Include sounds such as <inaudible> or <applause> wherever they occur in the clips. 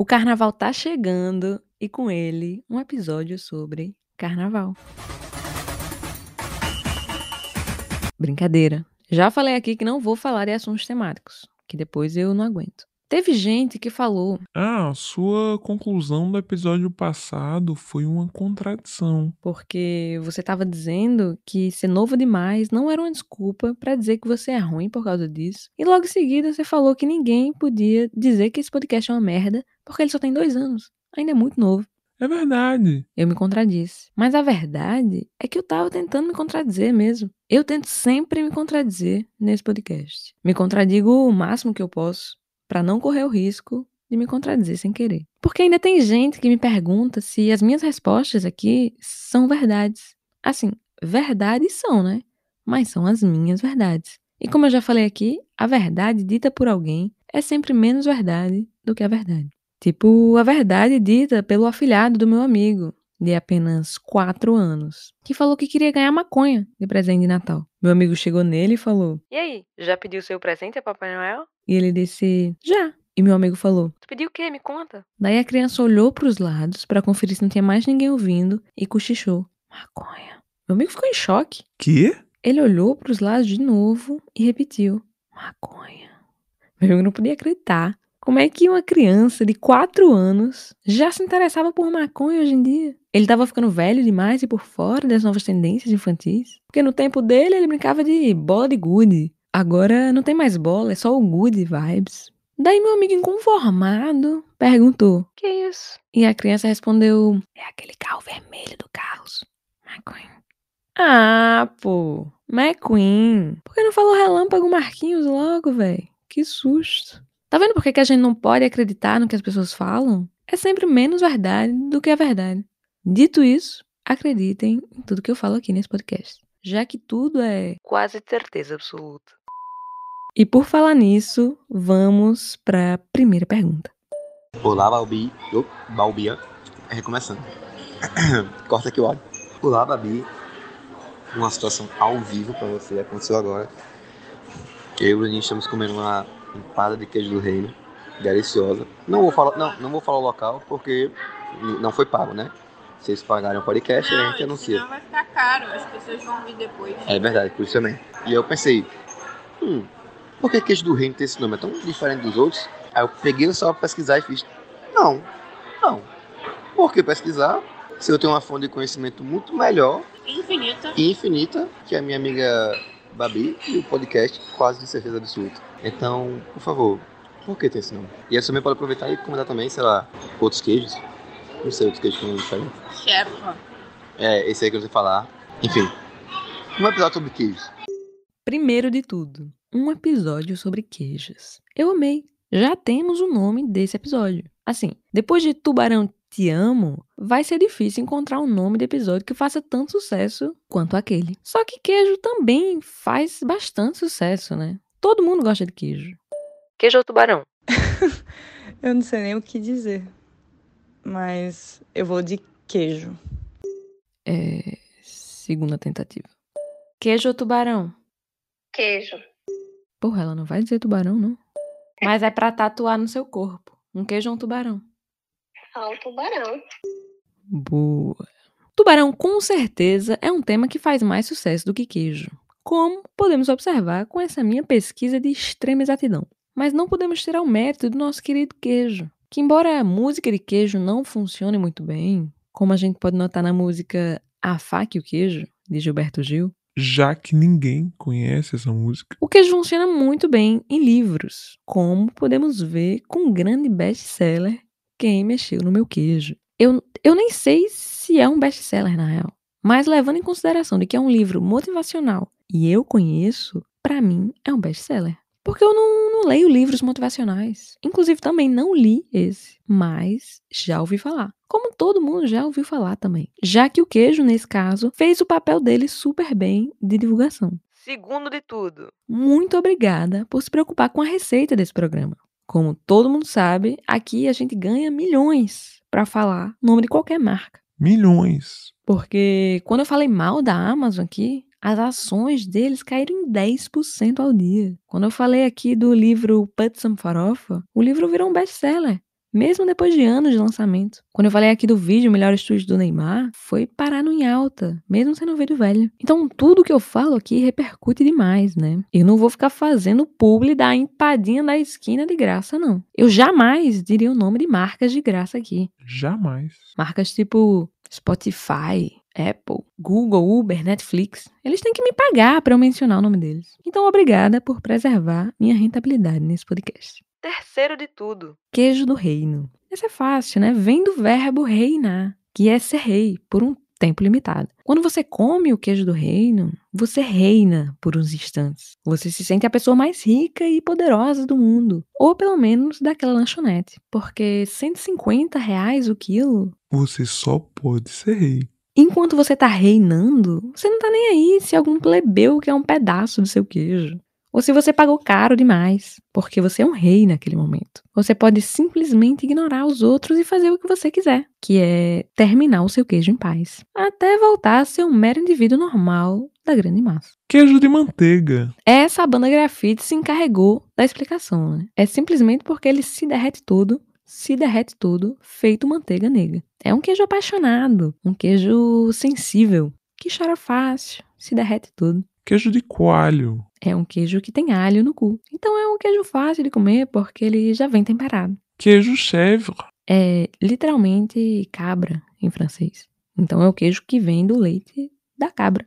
O carnaval tá chegando e com ele um episódio sobre carnaval. Brincadeira. Já falei aqui que não vou falar de assuntos temáticos, que depois eu não aguento. Teve gente que falou. Ah, sua conclusão do episódio passado foi uma contradição. Porque você estava dizendo que ser novo demais não era uma desculpa para dizer que você é ruim por causa disso. E logo em seguida você falou que ninguém podia dizer que esse podcast é uma merda porque ele só tem dois anos. Ainda é muito novo. É verdade. Eu me contradisse. Mas a verdade é que eu tava tentando me contradizer mesmo. Eu tento sempre me contradizer nesse podcast. Me contradigo o máximo que eu posso para não correr o risco de me contradizer sem querer. Porque ainda tem gente que me pergunta se as minhas respostas aqui são verdades. Assim, verdades são, né? Mas são as minhas verdades. E como eu já falei aqui, a verdade dita por alguém é sempre menos verdade do que a verdade. Tipo, a verdade dita pelo afilhado do meu amigo, de apenas 4 anos, que falou que queria ganhar maconha de presente de Natal. Meu amigo chegou nele e falou: E aí, já pediu seu presente a Papai Noel? E ele disse: Já. E meu amigo falou: Tu pediu o quê? Me conta. Daí a criança olhou para os lados para conferir se não tinha mais ninguém ouvindo e cochichou: Maconha. Meu amigo ficou em choque. Que? Ele olhou para os lados de novo e repetiu: Maconha. Meu amigo não podia acreditar. Como é que uma criança de 4 anos já se interessava por maconha hoje em dia? Ele estava ficando velho demais e por fora das novas tendências infantis? Porque no tempo dele ele brincava de bola de gude. Agora não tem mais bola, é só o good vibes. Daí meu amigo inconformado perguntou: Que isso? E a criança respondeu: É aquele carro vermelho do Carlos. McQueen. Ah, pô. McQueen. Por que não falou relâmpago Marquinhos logo, velho? Que susto. Tá vendo por que a gente não pode acreditar no que as pessoas falam? É sempre menos verdade do que a verdade. Dito isso, acreditem em tudo que eu falo aqui nesse podcast, já que tudo é quase certeza absoluta. E por falar nisso, vamos para a primeira pergunta. Olá, Balbi. Oh, Balbia. Recomeçando. <coughs> Corta aqui o áudio. Olá, Babi. Uma situação ao vivo para você aconteceu agora. Eu e o Bruninho estamos comendo uma empada de queijo do reino, deliciosa. Não vou falar, não, não vou falar o local porque não foi pago, né? Vocês pagaram o podcast não, a gente anuncia. Não vai ficar caro, as pessoas vão vir depois. É verdade, por isso também. E eu pensei, hum, por que queijo do reino tem esse nome? É tão diferente dos outros? Aí eu peguei só pra pesquisar e fiz. Não, não. Por que pesquisar? Se eu tenho uma fonte de conhecimento muito melhor. Infinita. Infinita, que a minha amiga Babi e o podcast Quase de Certeza Absoluta. Então, por favor, por que tem esse nome? E aí você também pode aproveitar e comentar também, sei lá, outros queijos. Não sei, outros queijos que não diferentes. Sherpa. É, esse aí que eu sei falar. Enfim, um episódio sobre queijos. Primeiro de tudo, um episódio sobre queijos. Eu amei. Já temos o nome desse episódio. Assim, depois de Tubarão Te Amo, vai ser difícil encontrar um nome de episódio que faça tanto sucesso quanto aquele. Só que queijo também faz bastante sucesso, né? Todo mundo gosta de queijo. Queijo ou tubarão? <laughs> eu não sei nem o que dizer. Mas eu vou de queijo. É. Segunda tentativa. Queijo ou tubarão? Queijo. Porra, ela não vai dizer tubarão, não. <laughs> Mas é pra tatuar no seu corpo. Um queijo ou um tubarão? Ah, um tubarão. Boa. Tubarão, com certeza, é um tema que faz mais sucesso do que queijo. Como podemos observar com essa minha pesquisa de extrema exatidão. Mas não podemos tirar o mérito do nosso querido queijo. Que, embora a música de queijo não funcione muito bem, como a gente pode notar na música A Faca e o Queijo, de Gilberto Gil, já que ninguém conhece essa música. O queijo funciona muito bem em livros, como podemos ver com o grande best-seller Quem Mexeu no Meu Queijo. Eu, eu nem sei se é um best-seller, na real, mas levando em consideração de que é um livro motivacional e eu conheço, para mim é um best-seller. Porque eu não, não, leio livros motivacionais. Inclusive, também não li esse, mas já ouvi falar. Como todo mundo já ouviu falar também. Já que o queijo, nesse caso, fez o papel dele super bem de divulgação. Segundo de tudo, muito obrigada por se preocupar com a receita desse programa. Como todo mundo sabe, aqui a gente ganha milhões para falar o nome de qualquer marca. Milhões. Porque quando eu falei mal da Amazon aqui, as ações deles caíram em 10% ao dia. Quando eu falei aqui do livro Put Some Farofa, o livro virou um best-seller. mesmo depois de anos de lançamento. Quando eu falei aqui do vídeo Melhor Estúdio do Neymar, foi parar no em alta, mesmo sendo um vídeo velho. Então tudo que eu falo aqui repercute demais, né? Eu não vou ficar fazendo publi da empadinha da esquina de graça, não. Eu jamais diria o nome de marcas de graça aqui. Jamais. Marcas tipo Spotify, Apple, Google, Uber, Netflix, eles têm que me pagar para eu mencionar o nome deles. Então, obrigada por preservar minha rentabilidade nesse podcast. Terceiro de tudo, queijo do reino. Essa é fácil, né? Vem do verbo reinar, que é ser rei por um tempo limitado. Quando você come o queijo do reino, você reina por uns instantes. Você se sente a pessoa mais rica e poderosa do mundo. Ou pelo menos daquela lanchonete. Porque 150 reais o quilo. Você só pode ser rei. Enquanto você tá reinando, você não tá nem aí se algum plebeu quer um pedaço do seu queijo. Ou se você pagou caro demais, porque você é um rei naquele momento. Você pode simplesmente ignorar os outros e fazer o que você quiser, que é terminar o seu queijo em paz, até voltar a ser um mero indivíduo normal da grande massa. Queijo de manteiga. Essa banda grafite se encarregou da explicação, né? É simplesmente porque ele se derrete todo, se derrete todo, feito manteiga negra. É um queijo apaixonado, um queijo sensível, que chora fácil, se derrete todo. Queijo de coalho. É um queijo que tem alho no cu. Então é um queijo fácil de comer porque ele já vem temperado. Queijo chèvre. É literalmente cabra em francês. Então é o queijo que vem do leite da cabra.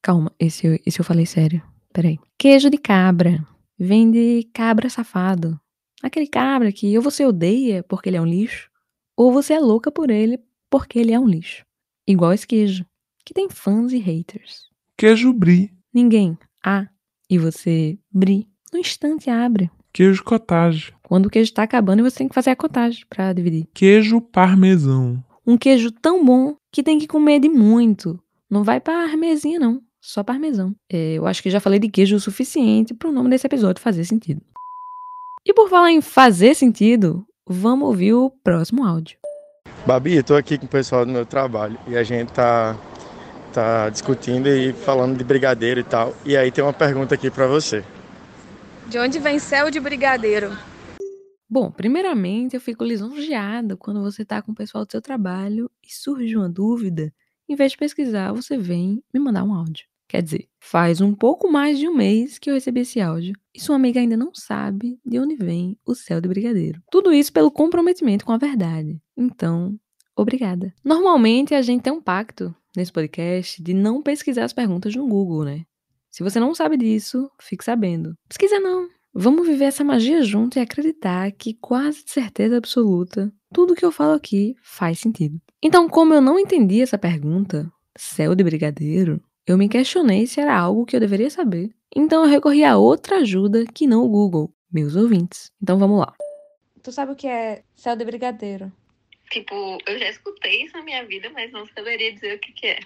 Calma, esse, esse eu falei sério. Peraí. Queijo de cabra. Vem de cabra safado. Aquele cabra que ou você odeia porque ele é um lixo, ou você é louca por ele porque ele é um lixo. Igual esse queijo, que tem fãs e haters. Queijo brie. Ninguém. Ah, e você brie. No instante abre. Queijo cottage. Quando o queijo tá acabando, você tem que fazer a cotagem pra dividir. Queijo parmesão. Um queijo tão bom que tem que comer de muito. Não vai parmesinha, não. Só parmesão. É, eu acho que já falei de queijo o suficiente para o nome desse episódio fazer sentido. E por falar em fazer sentido, vamos ouvir o próximo áudio. Babi, eu tô aqui com o pessoal do meu trabalho e a gente tá, tá discutindo e falando de brigadeiro e tal. E aí tem uma pergunta aqui pra você. De onde vem céu de brigadeiro? Bom, primeiramente eu fico lisonjeada quando você tá com o pessoal do seu trabalho e surge uma dúvida. Em vez de pesquisar, você vem me mandar um áudio. Quer dizer, faz um pouco mais de um mês que eu recebi esse áudio e sua amiga ainda não sabe de onde vem o céu de brigadeiro. Tudo isso pelo comprometimento com a verdade. Então, obrigada. Normalmente a gente tem um pacto nesse podcast de não pesquisar as perguntas no Google, né? Se você não sabe disso, fique sabendo. Pesquisa não. Vamos viver essa magia junto e acreditar que, quase de certeza absoluta, tudo que eu falo aqui faz sentido. Então, como eu não entendi essa pergunta, céu de brigadeiro, eu me questionei se era algo que eu deveria saber. Então eu recorri a outra ajuda que não o Google, meus ouvintes. Então vamos lá. Tu sabe o que é céu de brigadeiro? Tipo, eu já escutei isso na minha vida, mas não saberia dizer o que, que é.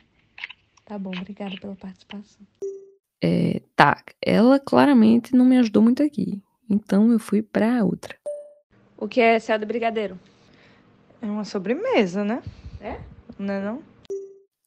Tá bom, obrigada pela participação. É, tá, ela claramente não me ajudou muito aqui. Então eu fui pra outra. O que é céu de brigadeiro? É uma sobremesa, né? É? Não é não?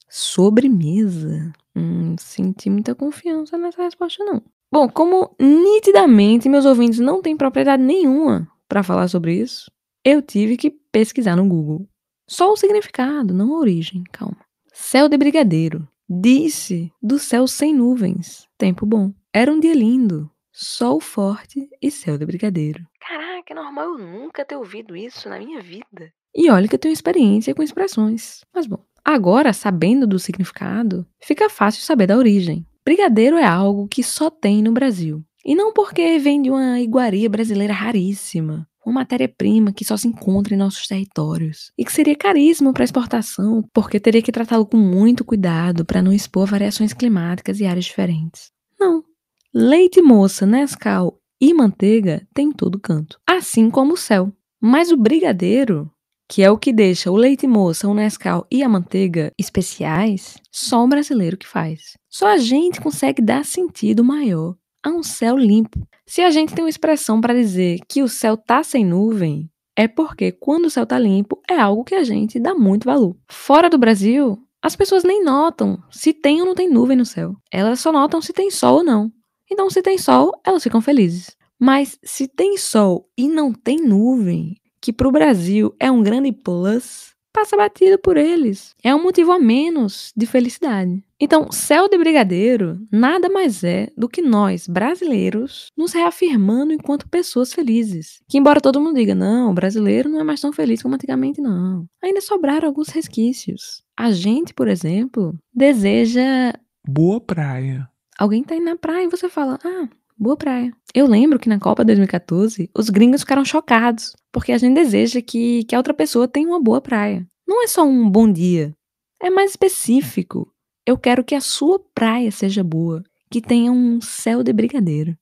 Sobremesa? Hum, senti muita confiança nessa resposta, não. Bom, como nitidamente meus ouvintes não têm propriedade nenhuma para falar sobre isso, eu tive que pesquisar no Google. Só o significado, não a origem, calma. Céu de brigadeiro. Disse do céu sem nuvens. Tempo bom. Era um dia lindo. Sol forte e céu de brigadeiro. Caraca, é normal eu nunca ter ouvido isso na minha vida. E olha que eu tenho experiência com expressões. Mas bom, agora, sabendo do significado, fica fácil saber da origem. Brigadeiro é algo que só tem no Brasil. E não porque vem de uma iguaria brasileira raríssima, uma matéria-prima que só se encontra em nossos territórios e que seria caríssimo para exportação, porque teria que tratá-lo com muito cuidado para não expor variações climáticas e áreas diferentes. Não. Leite moça, Nescau e manteiga tem em todo canto, assim como o céu. Mas o brigadeiro, que é o que deixa o leite moça, o Nescau e a manteiga especiais, só o brasileiro que faz. Só a gente consegue dar sentido maior a um céu limpo. Se a gente tem uma expressão para dizer que o céu tá sem nuvem, é porque quando o céu tá limpo é algo que a gente dá muito valor. Fora do Brasil, as pessoas nem notam se tem ou não tem nuvem no céu. Elas só notam se tem sol ou não. Então, se tem sol, elas ficam felizes. Mas se tem sol e não tem nuvem, que pro Brasil é um grande plus, passa batido por eles. É um motivo a menos de felicidade. Então, céu de brigadeiro nada mais é do que nós, brasileiros, nos reafirmando enquanto pessoas felizes. Que embora todo mundo diga, não, o brasileiro não é mais tão feliz como antigamente, não. Ainda sobraram alguns resquícios. A gente, por exemplo, deseja Boa praia. Alguém tá indo na praia e você fala, ah, boa praia. Eu lembro que na Copa 2014, os gringos ficaram chocados, porque a gente deseja que, que a outra pessoa tenha uma boa praia. Não é só um bom dia, é mais específico. Eu quero que a sua praia seja boa, que tenha um céu de brigadeiro.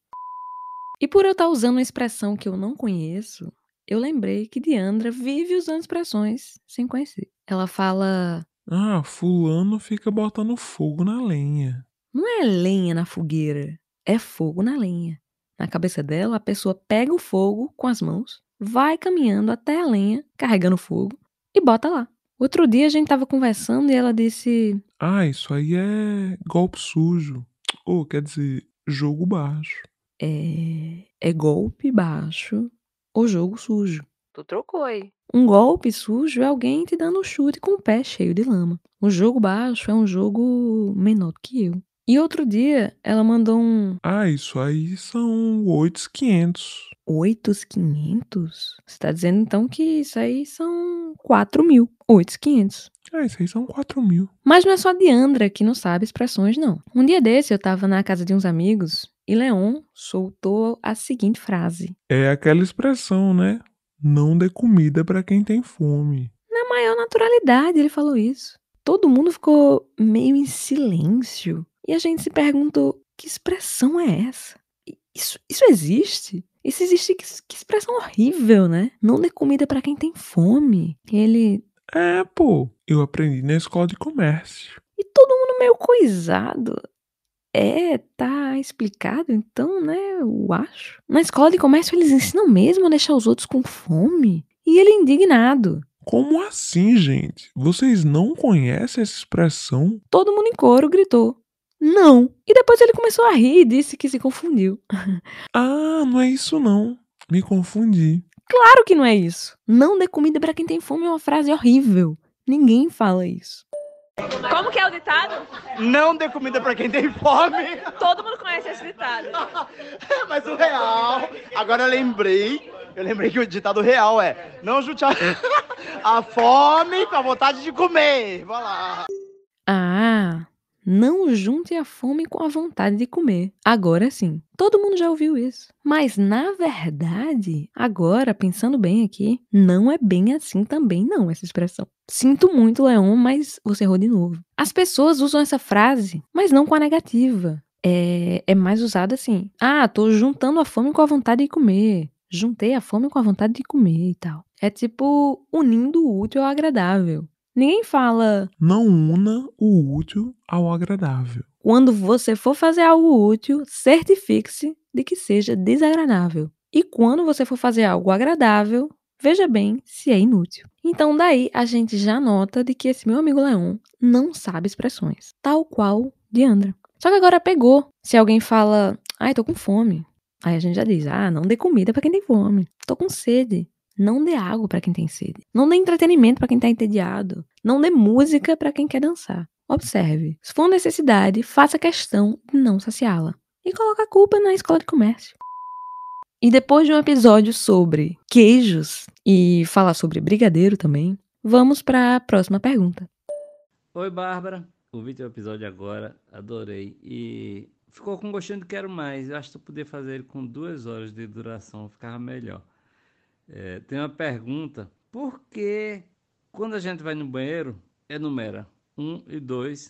E por eu estar usando uma expressão que eu não conheço, eu lembrei que Diandra vive usando expressões sem conhecer. Ela fala, Ah, fulano fica botando fogo na lenha. Não é lenha na fogueira, é fogo na lenha. Na cabeça dela, a pessoa pega o fogo com as mãos, vai caminhando até a lenha, carregando fogo, e bota lá. Outro dia a gente tava conversando e ela disse: Ah, isso aí é golpe sujo. Ou quer dizer, jogo baixo. É, é golpe baixo ou jogo sujo. Tu trocou aí. Um golpe sujo é alguém te dando um chute com o pé cheio de lama. Um jogo baixo é um jogo menor do que eu. E outro dia ela mandou um Ah, isso aí são 8,500. 8,500? Você tá dizendo então que isso aí são 4 mil. 8,500. Ah, isso aí são 4 mil. Mas não é só a Diandra que não sabe expressões, não. Um dia desse eu tava na casa de uns amigos e Leon soltou a seguinte frase. É aquela expressão, né? Não dê comida pra quem tem fome. Na maior naturalidade ele falou isso. Todo mundo ficou meio em silêncio. E a gente se perguntou: que expressão é essa? Isso, isso existe? Isso existe? Que, que expressão horrível, né? Não dê comida pra quem tem fome. Ele. É, pô. Eu aprendi na escola de comércio. E todo mundo meio coisado. É, tá explicado então, né? Eu acho. Na escola de comércio eles ensinam mesmo a deixar os outros com fome. E ele indignado. Como assim, gente? Vocês não conhecem essa expressão? Todo mundo em coro gritou: Não! E depois ele começou a rir e disse que se confundiu. <laughs> Ah, não é isso não. Me confundi. Claro que não é isso. Não dê comida pra quem tem fome é uma frase horrível. Ninguém fala isso. Como que é o ditado? Não dê comida pra quem tem fome. <laughs> Todo mundo conhece esse ditado. <laughs> Mas o real. Agora eu lembrei. Eu lembrei que o ditado real é: não junte a, a fome com a vontade de comer. Vai lá. Ah, não junte a fome com a vontade de comer. Agora sim. Todo mundo já ouviu isso. Mas na verdade, agora pensando bem aqui, não é bem assim também não essa expressão. Sinto muito, Leon, mas você errou de novo. As pessoas usam essa frase, mas não com a negativa. É, é mais usada assim. Ah, tô juntando a fome com a vontade de comer. Juntei a fome com a vontade de comer e tal. É tipo unindo o útil ao agradável. Ninguém fala Não una o útil ao agradável. quando você for fazer algo útil, certifique-se de que seja desagradável. E quando você for fazer algo agradável, veja bem se é inútil. Então, daí a gente já nota de que esse meu amigo Leon não sabe expressões, tal qual Diandra. Só que agora pegou. Se alguém fala, ai, tô com fome. Aí a gente já diz, ah, não dê comida pra quem tem fome. Tô com sede. Não dê água pra quem tem sede. Não dê entretenimento pra quem tá entediado. Não dê música pra quem quer dançar. Observe. Se for necessidade, faça questão de não saciá-la. E coloque a culpa na escola de comércio. E depois de um episódio sobre queijos e falar sobre brigadeiro também, vamos para a próxima pergunta. Oi, Bárbara. Ouvi teu episódio agora, adorei. E ficou com gostinho de quero mais. Eu acho que tu podia fazer ele com duas horas de duração, ficava melhor. É, tem uma pergunta: por que quando a gente vai no banheiro, enumera um e dois?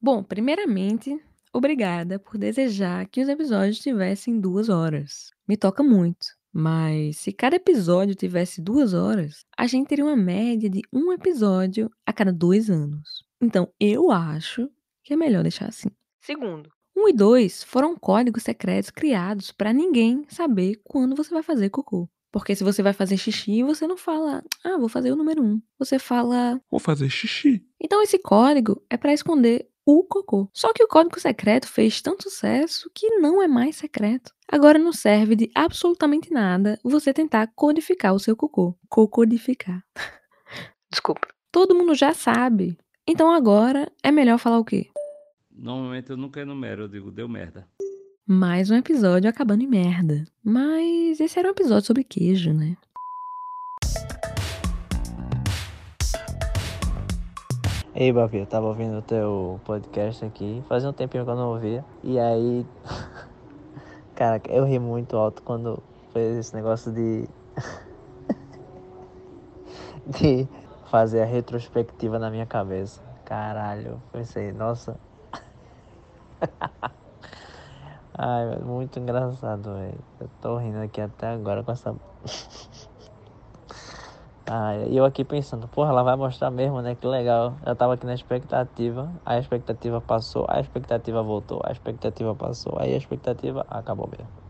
Bom, primeiramente, obrigada por desejar que os episódios tivessem duas horas. Me toca muito. Mas se cada episódio tivesse duas horas, a gente teria uma média de um episódio a cada dois anos. Então eu acho que é melhor deixar assim. Segundo, um e dois foram códigos secretos criados para ninguém saber quando você vai fazer cocô. Porque se você vai fazer xixi, você não fala, ah, vou fazer o número um. Você fala, Vou fazer xixi. então esse código é para esconder o cocô. Só que o código secreto fez tanto sucesso que não é mais secreto. Agora não serve de absolutamente nada você tentar codificar o seu cocô. Cocodificar. <laughs> Desculpa. Todo mundo já sabe. Então agora é melhor falar o quê? Normalmente eu nunca enumero, eu digo, deu merda. Mais um episódio acabando em merda. Mas esse era um episódio sobre queijo, né? Ei, Babi, eu tava ouvindo o teu podcast aqui, fazia um tempinho que eu não ouvia. E aí, <laughs> cara, eu ri muito alto quando fez esse negócio de. <laughs> de fazer a retrospectiva na minha cabeça. Caralho, pensei, nossa. <laughs> Ai, muito engraçado, velho. Eu tô rindo aqui até agora com essa. <laughs> Ai, eu aqui pensando, porra, ela vai mostrar mesmo, né? Que legal. Eu tava aqui na expectativa, a expectativa passou, a expectativa voltou, a expectativa passou, aí a expectativa acabou mesmo.